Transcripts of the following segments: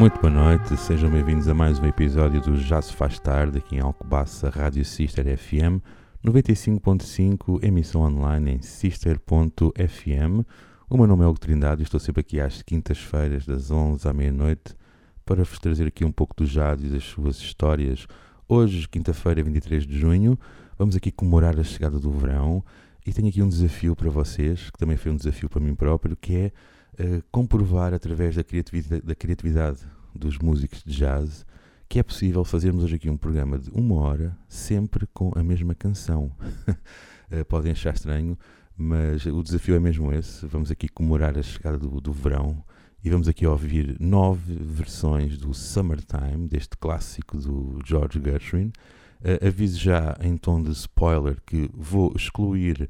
Muito boa noite, sejam bem-vindos a mais um episódio do Já se faz tarde aqui em Alcobaça Rádio Sister FM 95.5, emissão online em sister.fm. O meu nome é Hugo Trindade e estou sempre aqui às quintas-feiras das 11 à meia-noite para vos trazer aqui um pouco do jazz e das suas histórias. Hoje, quinta-feira, 23 de junho, vamos aqui comemorar a chegada do verão e tenho aqui um desafio para vocês, que também foi um desafio para mim próprio, que é comprovar através da criatividade, da criatividade dos músicos de jazz que é possível fazermos hoje aqui um programa de uma hora sempre com a mesma canção. uh, podem achar estranho, mas o desafio é mesmo esse. Vamos aqui comemorar a chegada do, do verão e vamos aqui ouvir nove versões do Summertime, deste clássico do George Gershwin. Uh, aviso já em tom de spoiler que vou excluir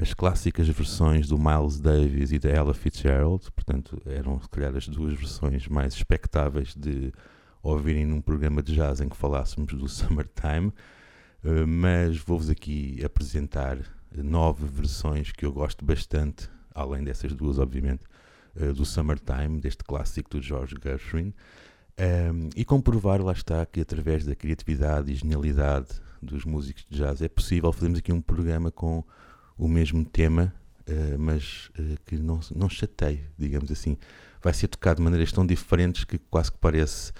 as clássicas versões do Miles Davis e da Ella Fitzgerald, portanto, eram se calhar as duas versões mais expectáveis de ouvirem num programa de jazz em que falássemos do Summertime, uh, mas vou-vos aqui apresentar nove versões que eu gosto bastante, além dessas duas, obviamente, uh, do Summertime, deste clássico do George Gershwin. Um, e comprovar, lá está, que através da criatividade e genialidade dos músicos de jazz é possível fazermos aqui um programa com o mesmo tema, uh, mas uh, que não, não chateie, digamos assim. Vai ser tocado de maneiras tão diferentes que quase que parece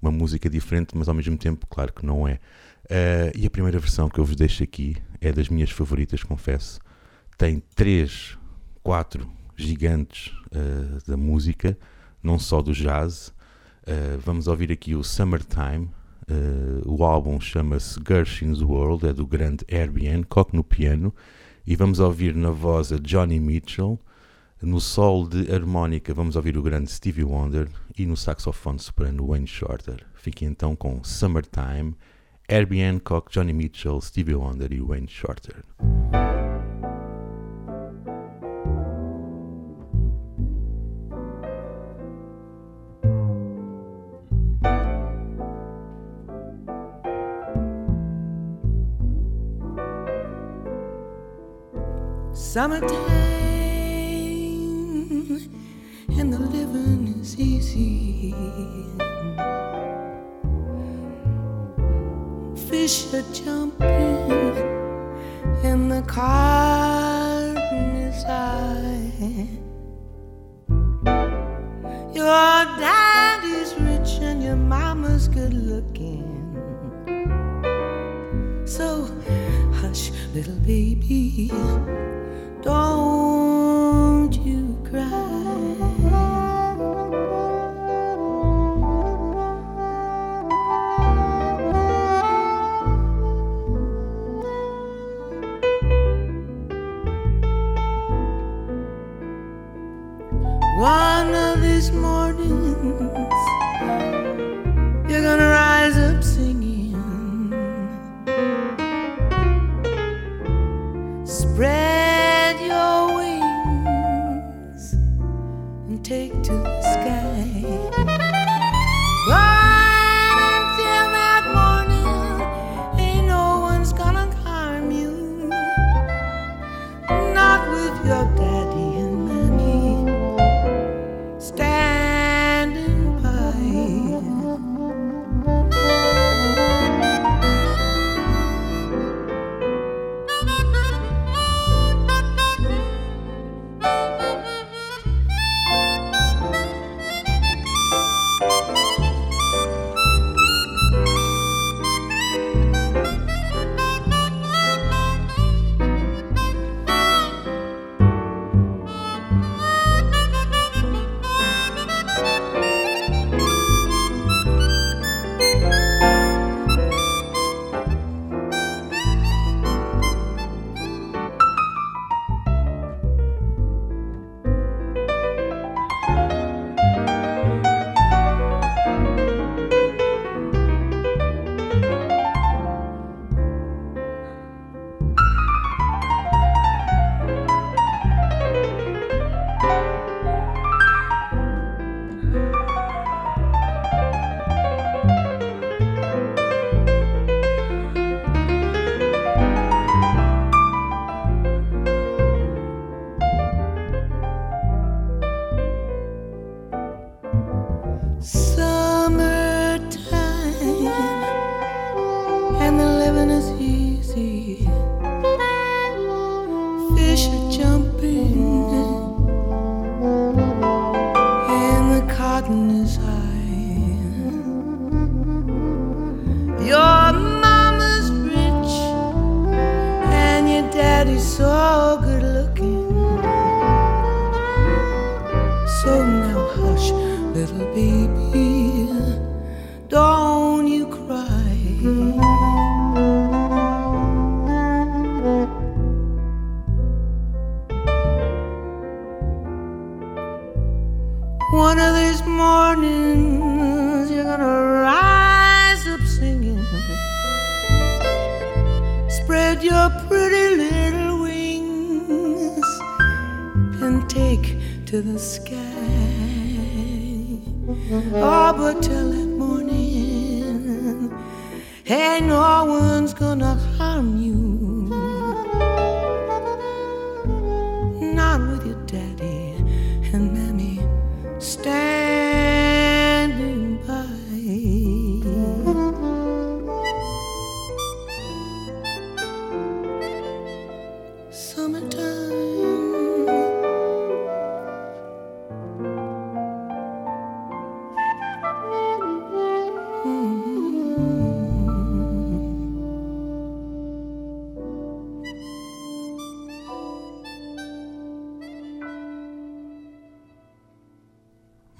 uma música diferente, mas ao mesmo tempo, claro que não é. Uh, e a primeira versão que eu vos deixo aqui é das minhas favoritas, confesso. Tem três, quatro gigantes da música, não só do jazz vamos ouvir aqui o Summertime. Uh, o álbum chama-se Gershwin's World, é do grande Herbie Hancock no piano. E vamos ouvir na voz a Johnny Mitchell. No sol de harmónica vamos ouvir o grande Stevie Wonder. E no saxofone soprano Wayne Shorter. Fiquem então com Summertime, Herbie Hancock, Johnny Mitchell, Stevie Wonder e Wayne Shorter. Summertime and the living is easy. Fish are jumping and the garden is high. Your daddy's rich and your mama's good looking. So hush, little baby don't you cry. Take to the sky. So to the sky. Oh, but till that morning, hey, no one's gonna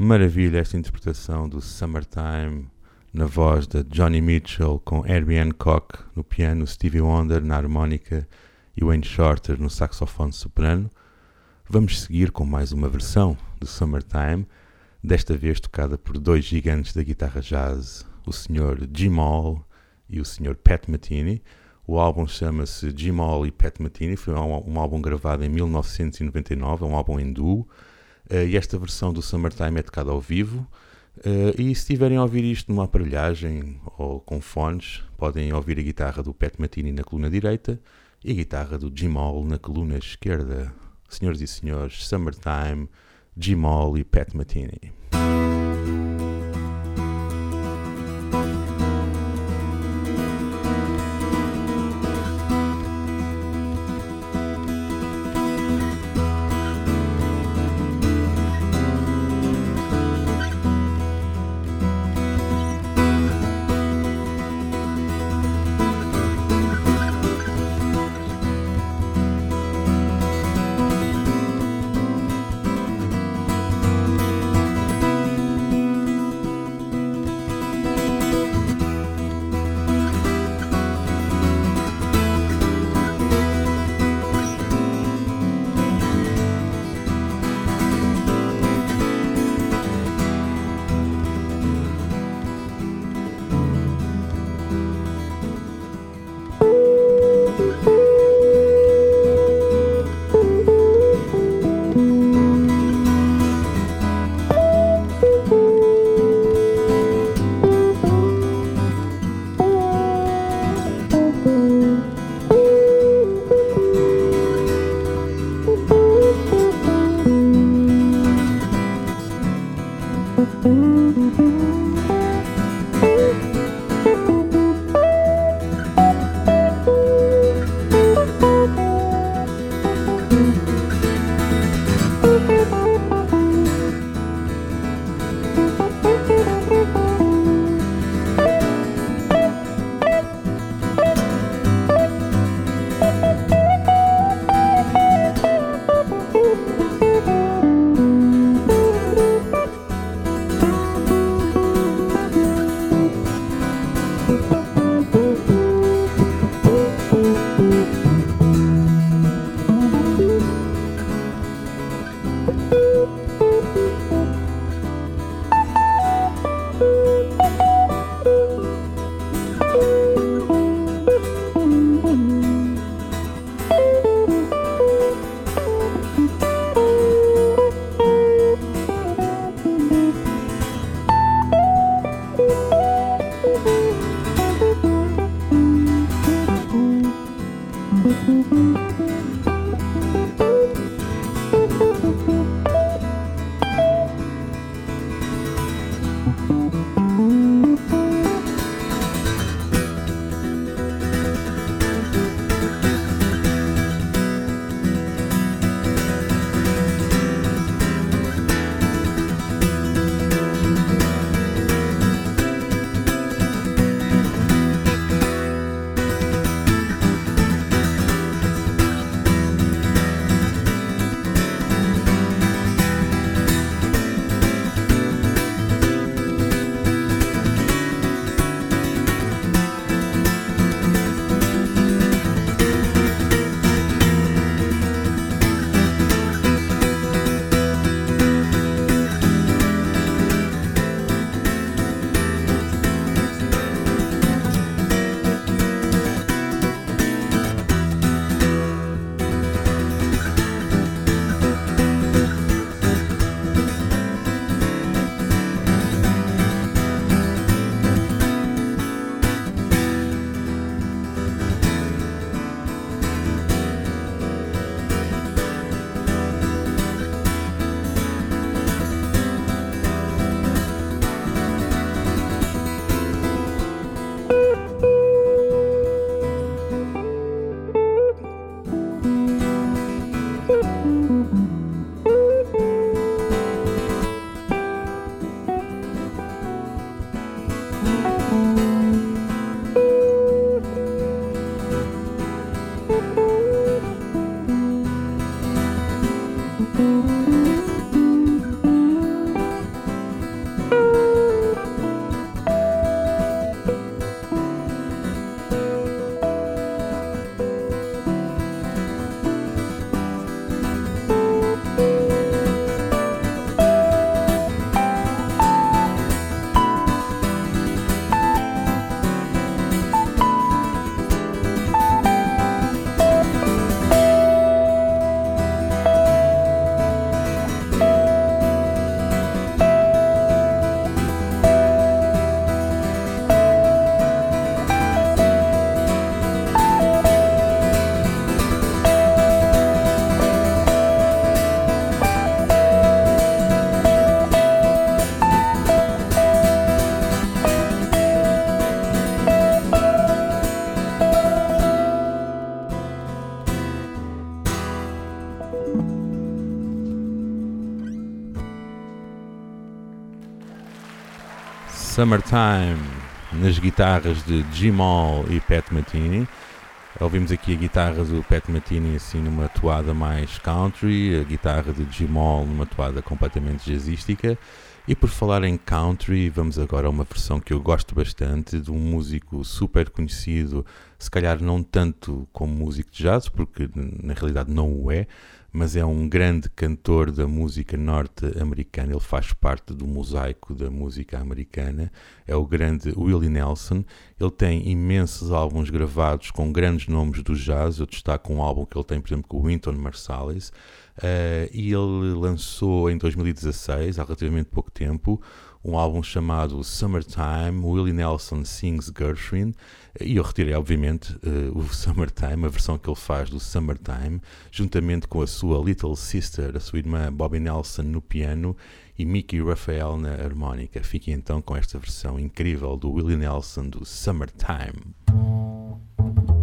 Maravilha esta interpretação do Summertime na voz de Johnny Mitchell com Herbie Hancock no piano, Stevie Wonder na harmónica e Wayne Shorter no saxofone soprano. Vamos seguir com mais uma versão do Summertime, desta vez tocada por dois gigantes da guitarra jazz, o Sr. Jim Hall e o Sr. Pat Metheny. O álbum chama-se Jim Hall e Pat Metheny, foi um, um álbum gravado em 1999, é um álbum em duo. Uh, e esta versão do Summertime é tocada ao vivo. Uh, e se estiverem a ouvir isto numa aparelhagem ou com fones, podem ouvir a guitarra do Pat Metheny na coluna direita e a guitarra do Jim Hall na coluna esquerda. Senhoras e senhores, Summertime, Jim Hall e Pat Metheny. Summertime nas guitarras de Jamal e Pat Metheny. Ouvimos aqui a guitarra do Pat Metheny assim numa toada mais country, a guitarra de Jamal numa toada completamente jazzística. E por falar em country, vamos agora a uma versão que eu gosto bastante de um músico super conhecido, se calhar não tanto como músico de jazz, porque na realidade não o é, mas é um grande cantor da música norte-americana. Ele faz parte do mosaico da música americana. É o grande Willie Nelson. Ele tem imensos álbuns gravados com grandes nomes do jazz. Eu destaco um álbum que ele tem, por exemplo, com o Wynton Marsalis. Uh, e ele lançou em 2016, há relativamente pouco tempo, um álbum chamado Summertime, Willie Nelson Sings Gershwin, e eu retirei, obviamente, uh, o Summertime, a versão que ele faz do Summertime, juntamente com a sua Little Sister, a sua irmã Bobby Nelson no piano e Mickey Raphael na harmónica. Fiquem então com esta versão incrível do Willie Nelson do Summertime. summertime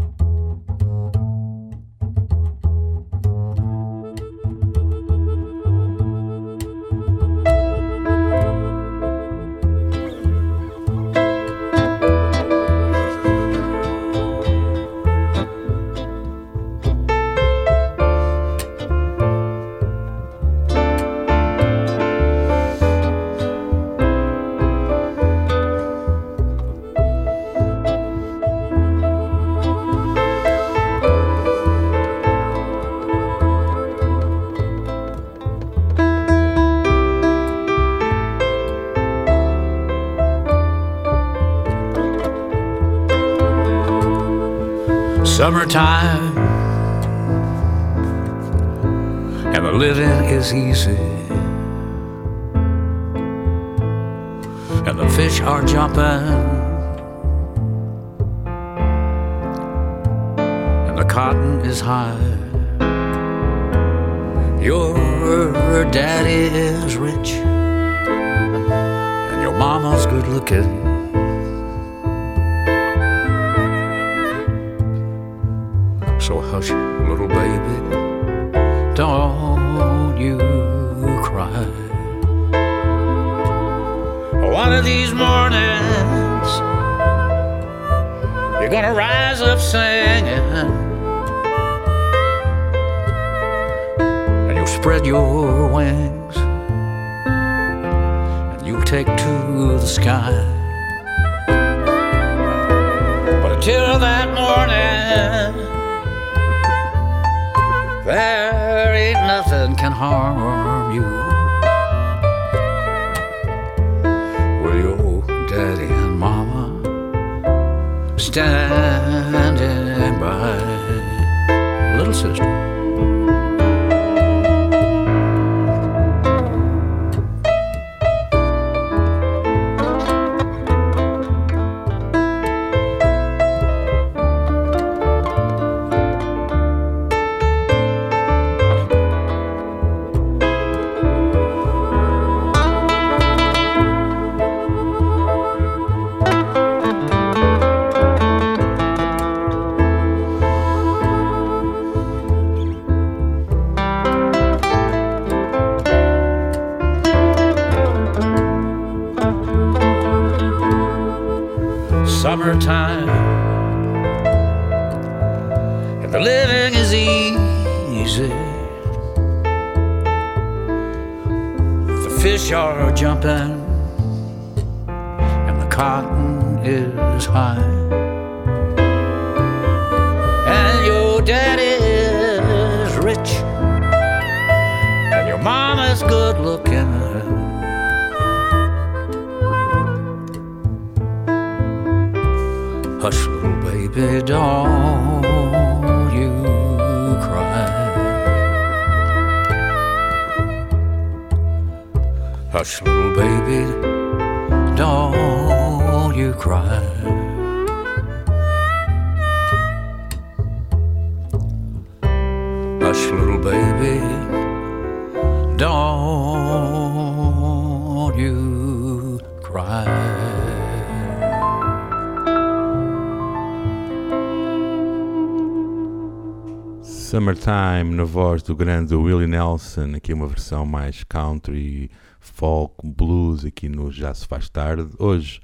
don't you cry. One of these mornings, you're gonna rise up singing. And you'll spread your wings, and you'll take to the sky. But until that morning, there ain't nothing can harm you. Will your daddy and mama standing by, little sister? Hush, little baby, don't you cry. Hush, little baby, don't you cry. Summertime na voz do grande Willie Nelson, aqui uma versão mais country, folk, blues, aqui no Já Se Faz Tarde. Hoje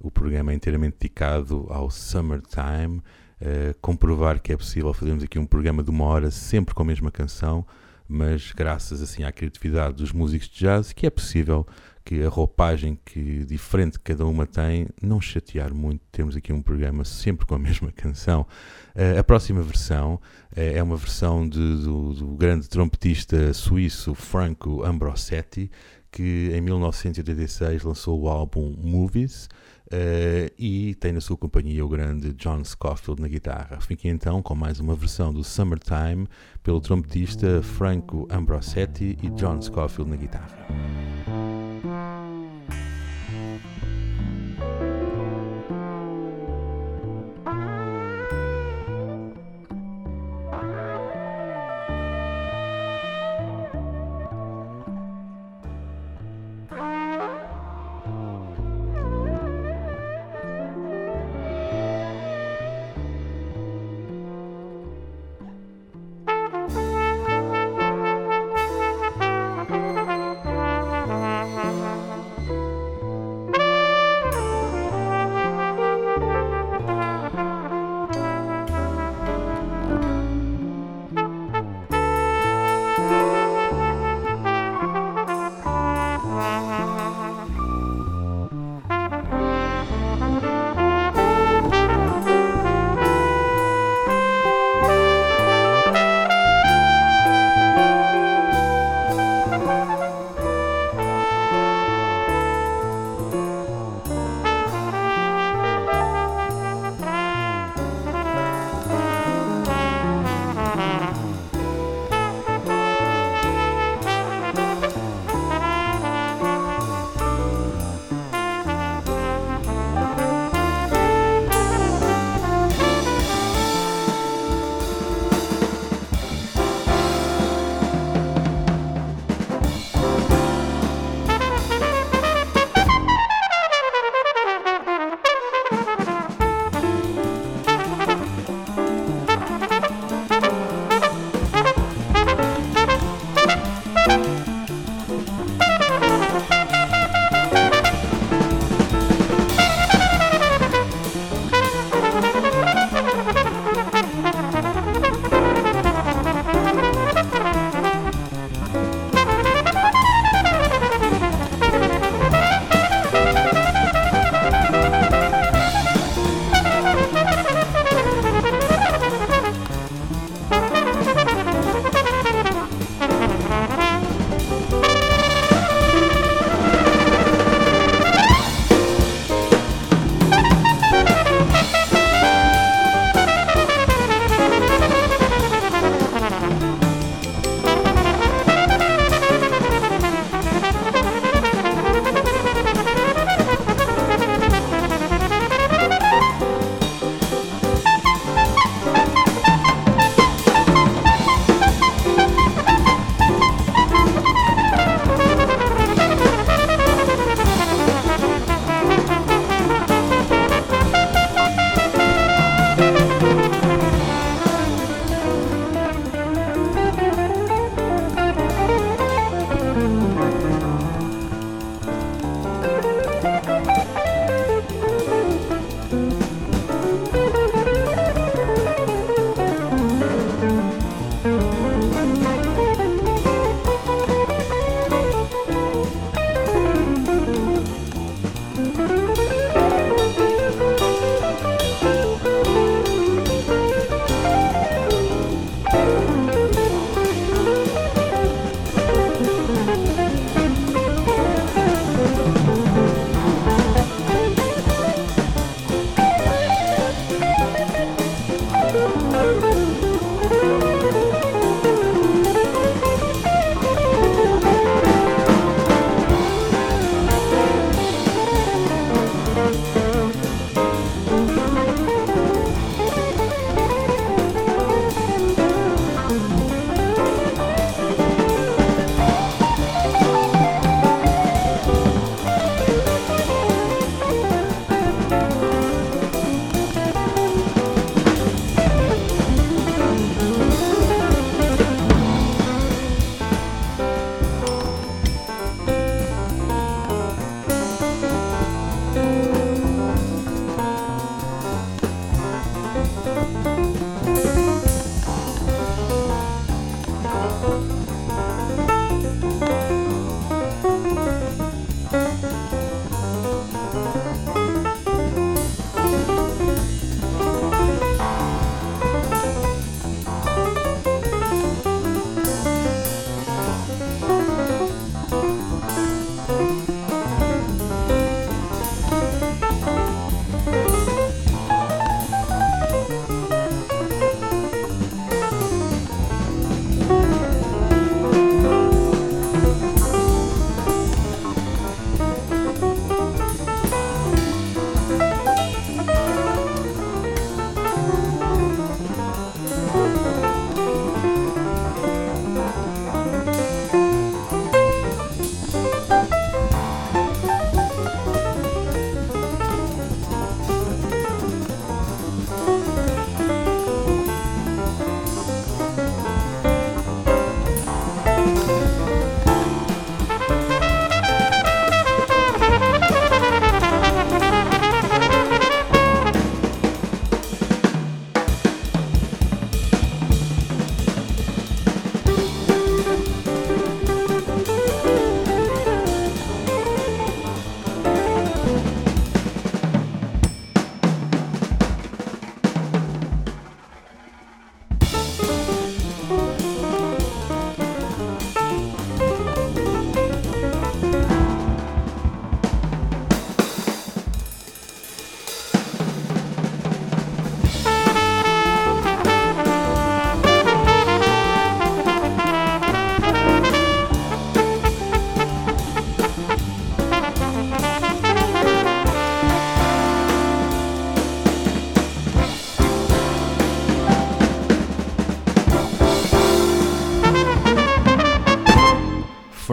o programa é inteiramente dedicado ao Summertime, uh, comprovar que é possível fazermos aqui um programa de uma hora sempre com a mesma canção, mas graças assim à criatividade dos músicos de jazz que é possível que a roupagem que diferente que cada uma tem não chatear muito, temos aqui um programa sempre com a mesma canção. Uh, a próxima versão uh, é uma versão de, do, do, grande trompetista suíço Franco Ambrosetti, que em 1986 lançou o álbum Movies. Uh, e tem na sua companhia o grande John Scofield na guitarra. Fiquem então com mais uma versão do Summertime pelo trompetista Franco Ambrosetti e John Scofield na guitarra.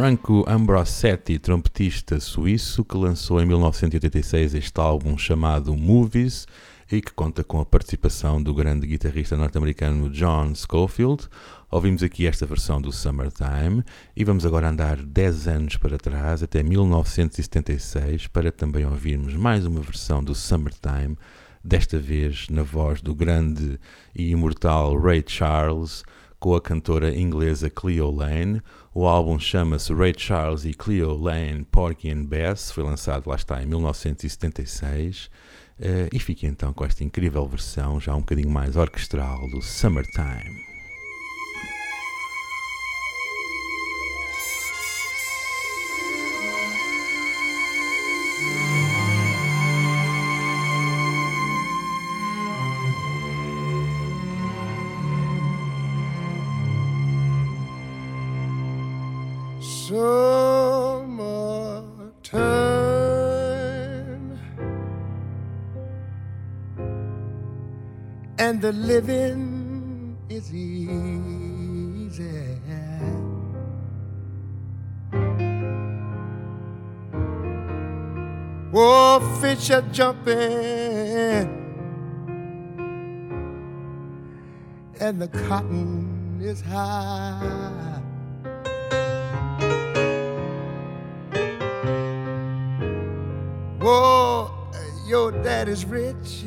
Franco Ambrosetti, trompetista suíço, que lançou em 1986 este álbum chamado Movies e que conta com a participação do grande guitarrista norte-americano John Scofield. Ouvimos aqui esta versão do Summertime e vamos agora andar 10 anos para trás, até 1976, para também ouvirmos mais uma versão do Summertime, desta vez na voz do grande e imortal Ray Charles, com a cantora inglesa Cleo Lane. O álbum chama-se Ray Charles e Cleo Lane Porky and Bess, foi lançado lá está em 1976. Uh, eh, e fique então com esta incrível versão, já um bocadinho mais orquestral, do Summertime. The living is easy. Oh, fish are jumping, and the cotton is high. Oh, your daddy's rich.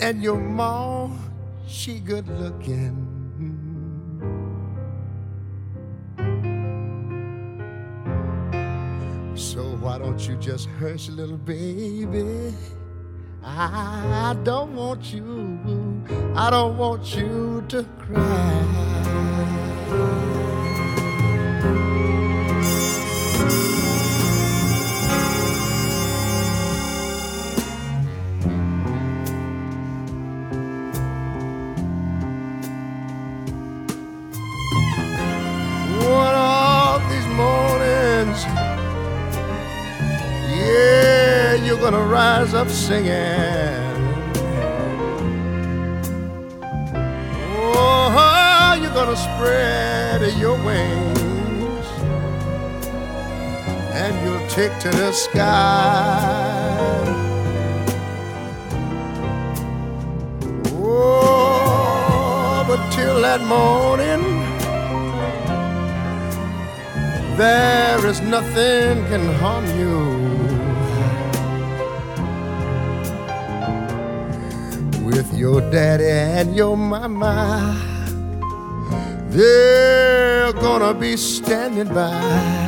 And your mom, she good looking. So why don't you just hush, little baby? I don't want you, I don't want you to cry. Up singing. Oh, you're gonna spread your wings and you'll take to the sky. Oh, but till that morning, there is nothing can harm you. Your daddy and your mama. They're gonna be standing by.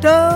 Don't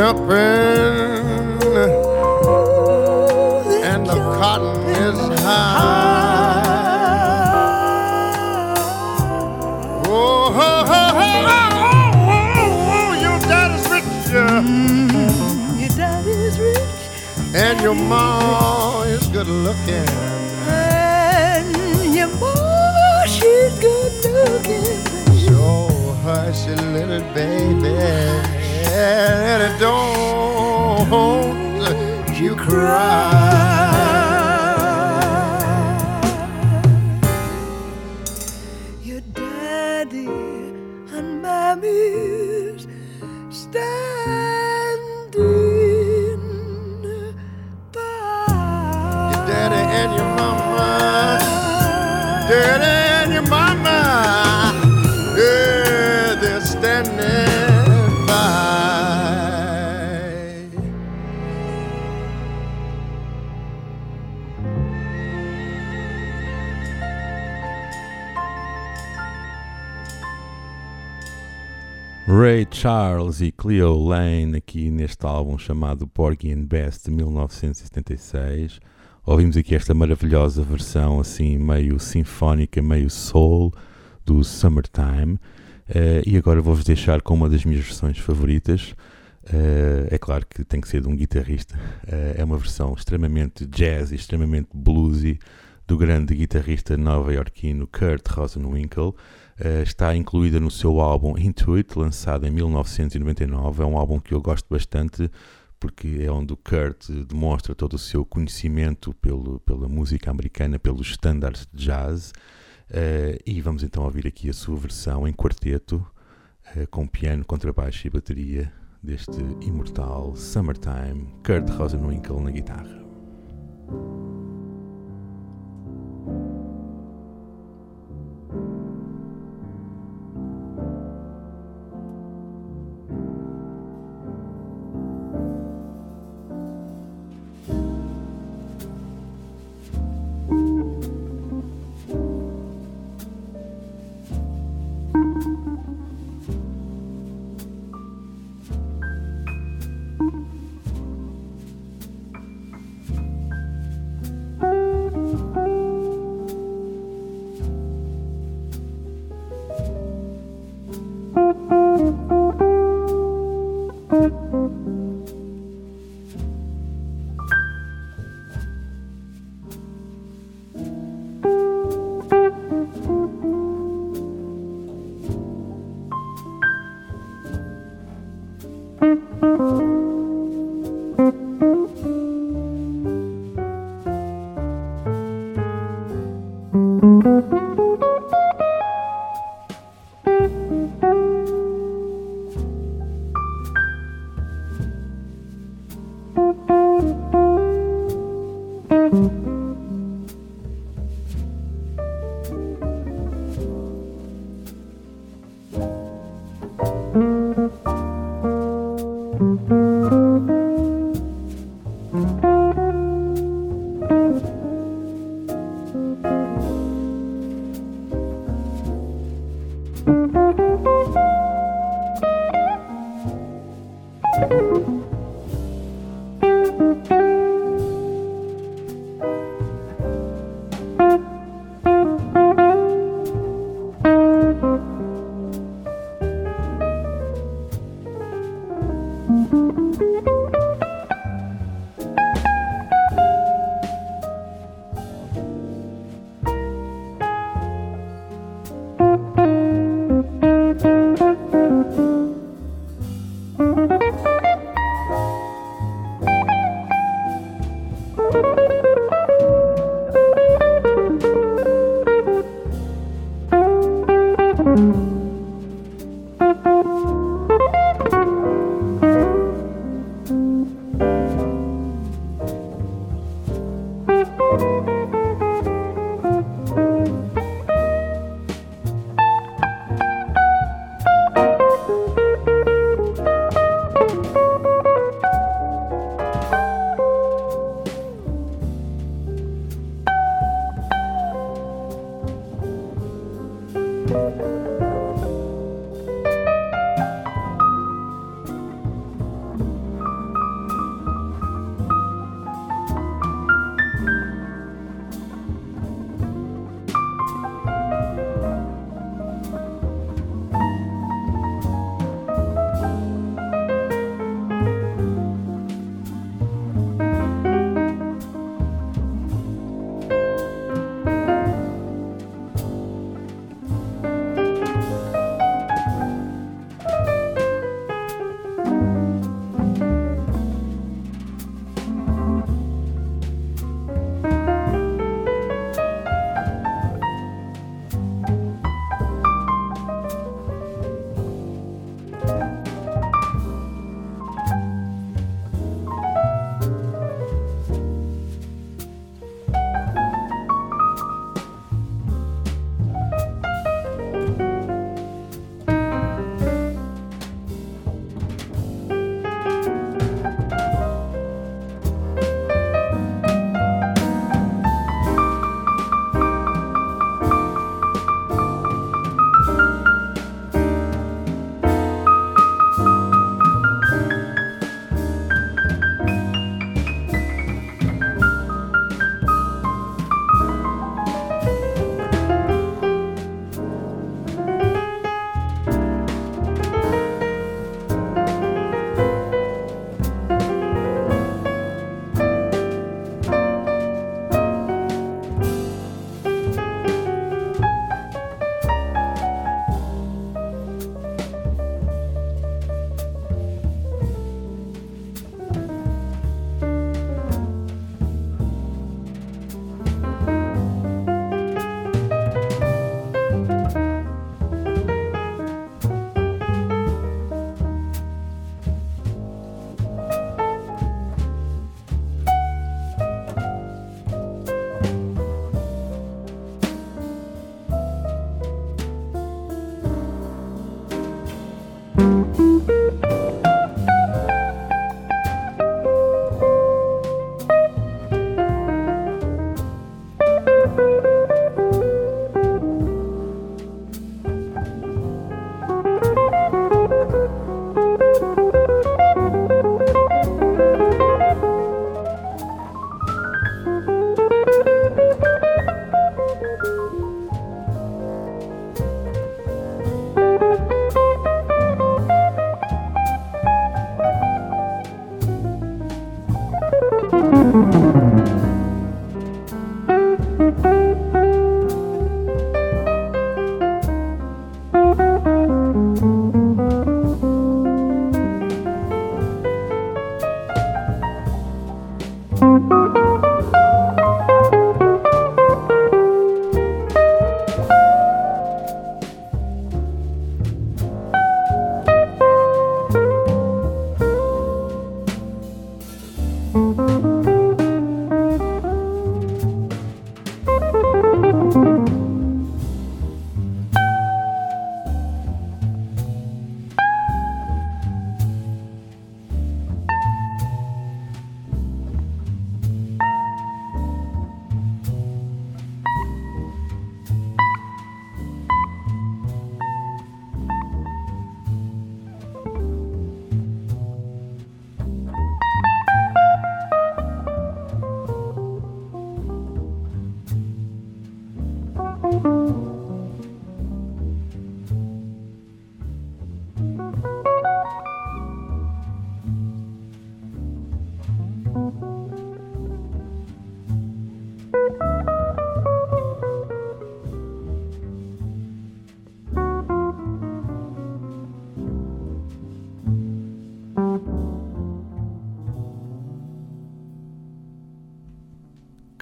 jumping and the cotton is high. Oh, ho, ho, ho, oh, oh, oh, your daddy's rich yeah. Your daddy's rich and your mom is good looking. and your mom, she's good looking. So hush, little baby, and don't you cry. Charles e Cleo Lane aqui neste álbum chamado Porgy and Bess de 1976. Ouvimos aqui esta maravilhosa versão assim meio sinfónica, meio soul do Summertime. Eh, e agora vou-vos deixar com uma das minhas versões favoritas. Eh, é claro que tem que ser de um guitarrista. Eh, é uma versão extremamente jazz e extremamente bluesy do grande guitarrista nova-iorquino Kurt Rosenwinkel. Eh, está incluída no seu álbum Intuit, lançado em 1999. É um álbum que eu gosto bastante porque é onde o Kurt demonstra todo o seu conhecimento pelo, pela música americana, pelos standards de jazz. Eh, e vamos então ouvir aqui a sua versão em quarteto, eh, com piano, contrabaixo e bateria deste imortal Summertime, Kurt Rosenwinkel na guitarra.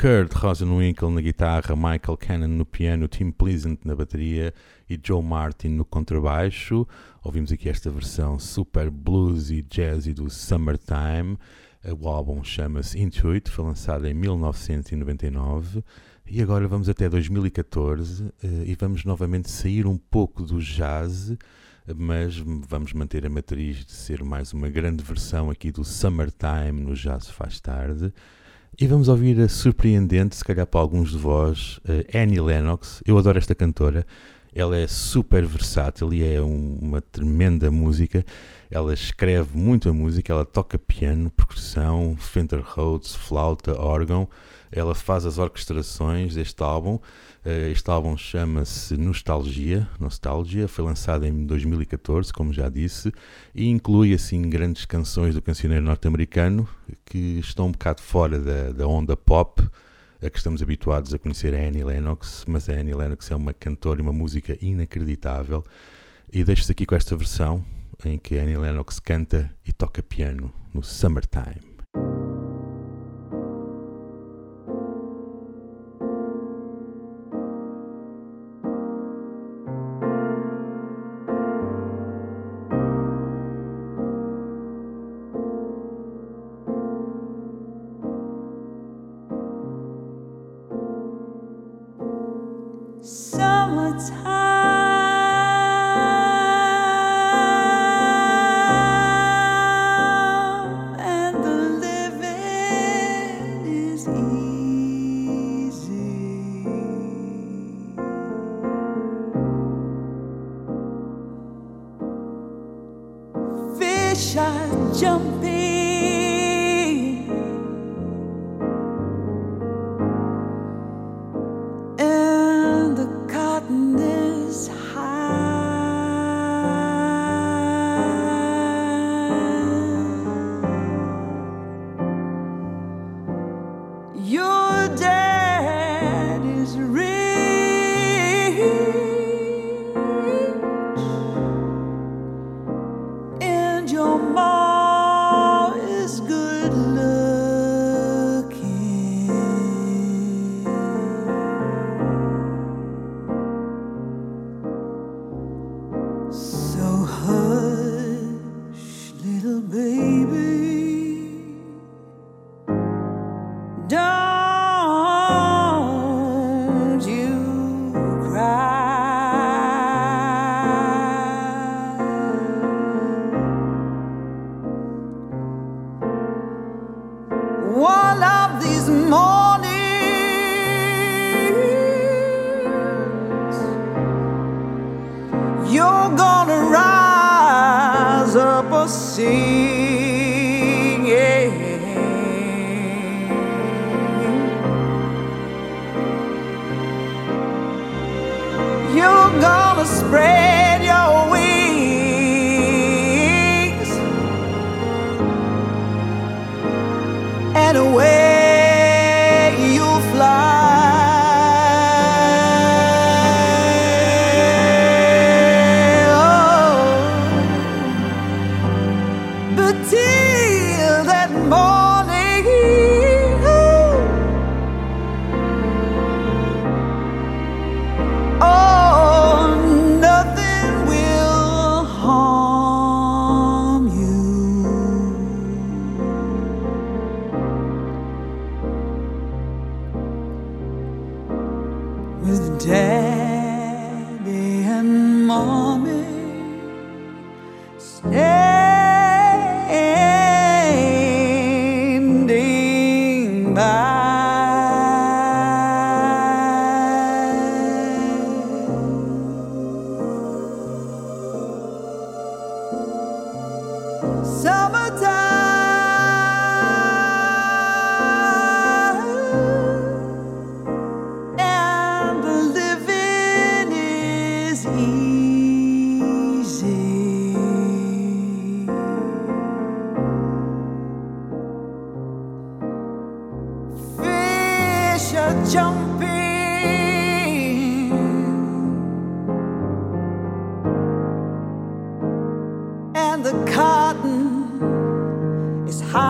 Kurt Rosenwinkel na guitarra, Michael Cannon no piano, Tim Pleasant na bateria e Joe Martin no contrabaixo. Ouvimos aqui esta versão super bluesy, jazzy do Summertime. O álbum chama-se Intuit, foi lançado em 1999 e agora vamos até 2014 eh, e vamos novamente sair um pouco do jazz, mas vamos manter a matriz de ser mais uma grande versão aqui do Summertime no Jazz Faz Tarde. E vamos ouvir a surpreendente, se calhar para alguns de vós, Annie Lennox. Eu adoro esta cantora. Ela é super versátil e é um- uma tremenda música. Ela escreve muita música, ela toca piano, percussão, Fender Rhodes, flauta, órgão. Ela faz as orquestrações deste álbum. Eh, Este álbum chama-se Nostalgia, Nostalgia, foi lançado em 2014, como já disse, e inclui assim grandes canções do cancioneiro norte-americano que estão um bocado fora da, da onda pop a que estamos habituados a conhecer a Annie Lennox, mas a Annie Lennox é uma cantora e uma música inacreditável. E deixo-te aqui com esta versão em que a Annie Lennox canta e toca piano no. Summertime see the cotton is high.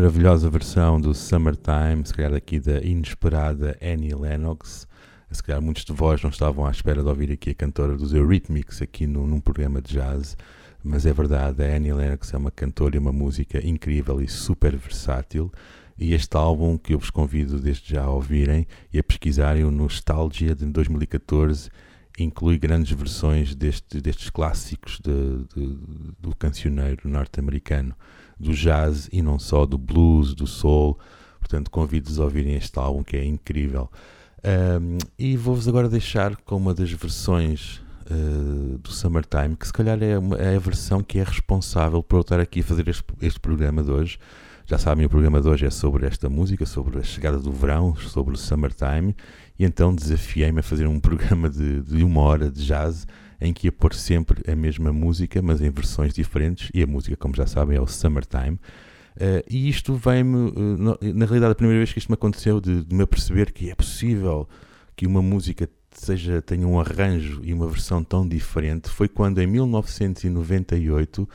Maravilhosa versão do Summertime, se calhar aqui da inesperada Annie Lennox. Se calhar muitos de vós não estavam à espera de ouvir aqui a cantora dos Eurythmics aqui no, num programa de jazz, mas é verdade, a Annie Lennox é uma cantora e uma música incrível e super versátil. E este álbum que eu vos convido desde já a ouvirem e a pesquisarem, o Nostalgia de 2014, inclui grandes versões deste, destes clássicos de- de- do cancioneiro norte-americano, do jazz e não só, do blues, do soul. Portanto, convido-vos a ouvirem este álbum que é incrível. Ahm, e vou-vos agora deixar com uma das versões eh, do Summertime, que se calhar é, uma- é a versão que é responsável por eu estar aqui a fazer este, este programa de hoje. Já sabem, o programa de hoje é sobre esta música, sobre a chegada do verão, sobre o Summertime, e então desafiei-me a fazer um programa de, de uma hora de jazz em que ia pôr sempre a mesma música, mas em versões diferentes, e a música, como já sabem, é o Summertime. Eh, e isto vem-me, no- na realidade, a primeira vez que isto me aconteceu, de, de me aperceber que é possível que uma música seja, tenha um arranjo e uma versão tão diferente, foi quando em 1998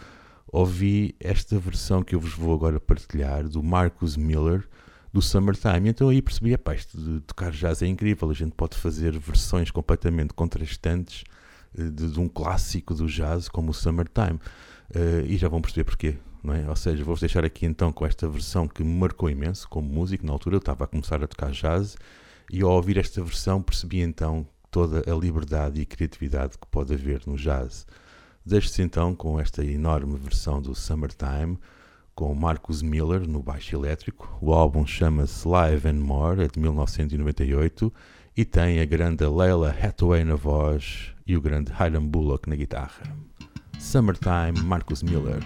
ouvi esta versão que eu vos vou agora partilhar, do Marcus Miller, do Summertime. Então aí percebi, epá, isto de tocar jazz é incrível, a gente pode fazer versões completamente contrastantes de, de um clássico do jazz como o Summertime. Eh, e já vão perceber porquê, não é? Ou seja, vou-vos deixar aqui então com esta versão que me marcou imenso como músico. Na altura eu estava a começar a tocar jazz e ao ouvir esta versão percebi então toda a liberdade e criatividade que pode haver no jazz. Deixo-se então com esta enorme versão do Summertime com Marcus Miller no baixo elétrico. O álbum chama-se Live and More, é de 1998 e tem a grande Leila Hathaway na voz e o grande Hiram Bullock na guitarra. Summertime, Marcus Miller.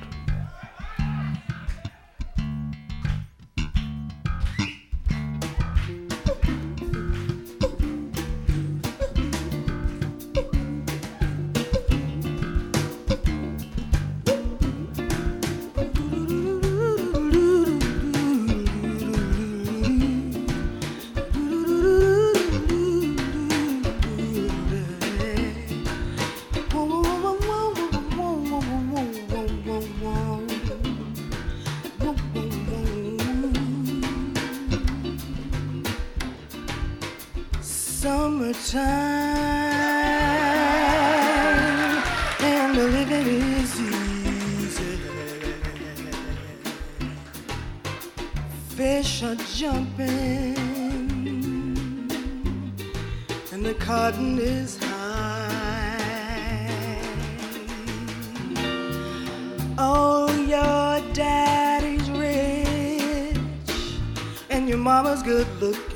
Summertime and the living is easy. Fish are jumping and the cotton is high. Oh, your daddy's rich and your mama's good looking.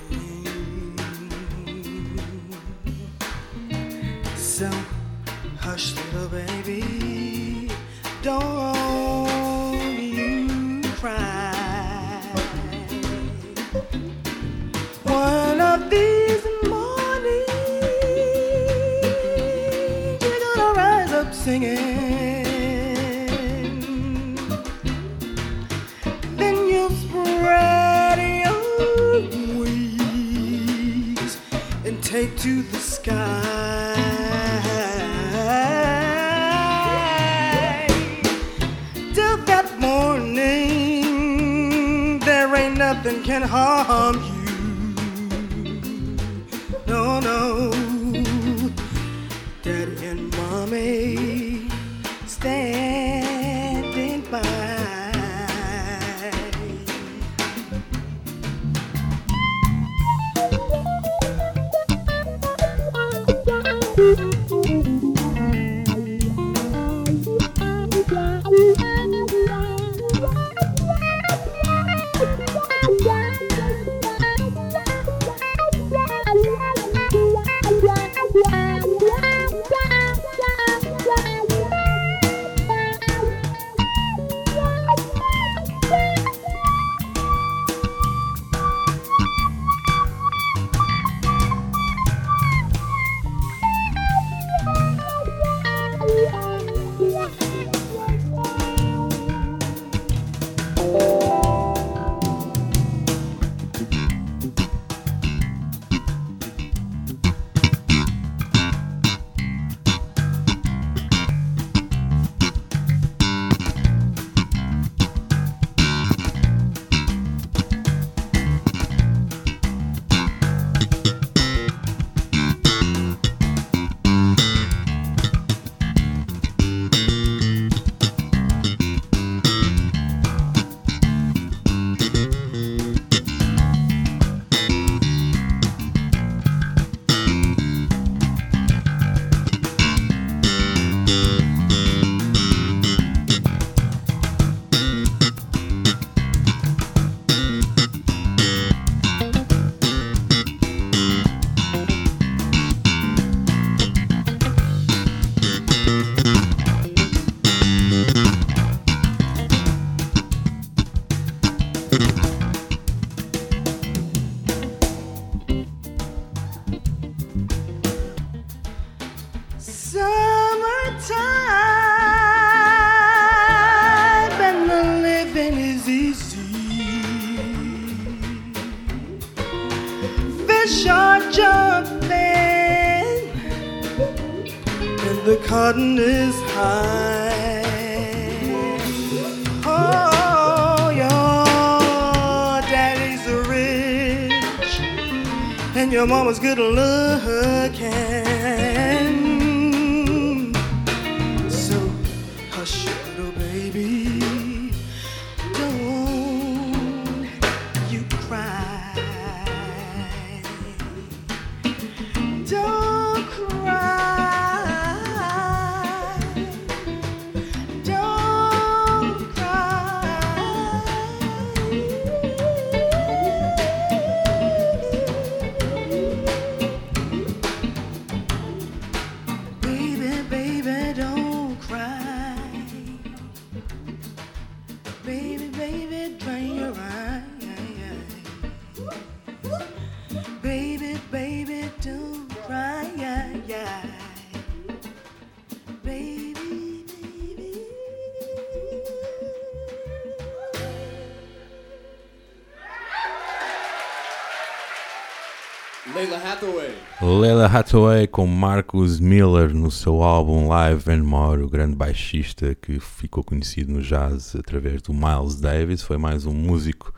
Leila Hathaway com Marcus Miller no seu álbum Live and More, o grande baixista que ficou conhecido no jazz através do Miles Davis. Foi mais um músico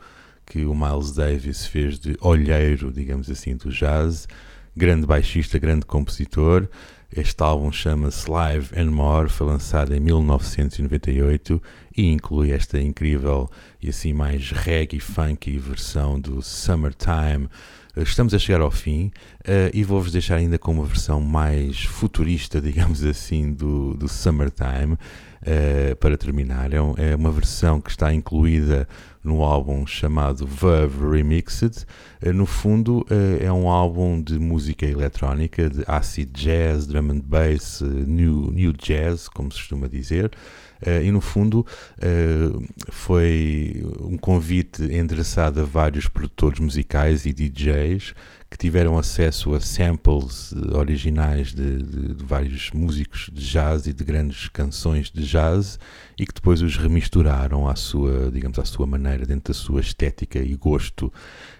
que o Miles Davis fez de olheiro, digamos assim, do jazz. Grande baixista, grande compositor. Este álbum chama-se Live and More, foi lançado em 1998 e inclui esta incrível e assim mais reggae funky versão do Summertime. Estamos a chegar ao fim uh, e vou-vos deixar ainda com uma versão mais futurista, digamos assim, do, do Summertime uh, para terminar. É, um, é, uma versão que está incluída no álbum chamado Verve Remixed. Uh, no fundo, é um álbum de música eletrónica, de acid jazz, drum and bass, new, new jazz, como se costuma dizer. Uh, e no fundo uh, foi um convite endereçado a vários produtores musicais e DJs que tiveram acesso a samples originais de, de, de, vários músicos de jazz e de grandes canções de jazz e que depois os remisturaram à sua, digamos, à sua maneira, dentro da sua estética e gosto.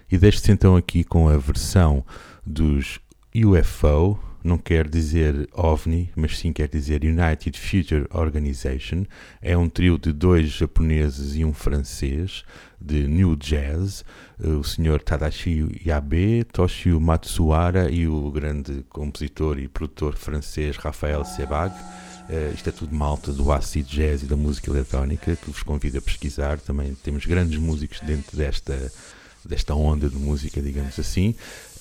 E deixo-te então aqui com a versão dos UFO, não quer dizer OVNI, mas sim quer dizer United Future Organization. É um trio de dois japoneses e um francês de New Jazz, o Sr. Tadashi Yabe, Toshio Matsuara e o grande compositor e produtor francês Raphael Sebag. Uh, isto é tudo malta do acid jazz e da música eletrónica que vos convido a pesquisar. Também temos grandes músicos dentro desta desta onda de música, digamos assim,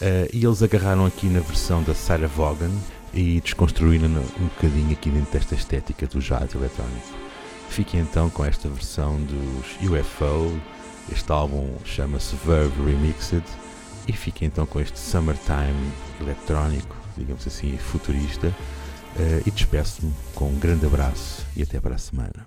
uh, e eles agarraram aqui na versão da Sarah Vaughan e desconstruíram um bocadinho aqui dentro desta estética do jazz eletrónico. Fiquem então com esta versão dos UFO, este álbum chama-se Verve Remixed, e fiquem então com este Summertime eletrónico, digamos assim, futurista, uh, e despeço-me com um grande abraço e até para a semana.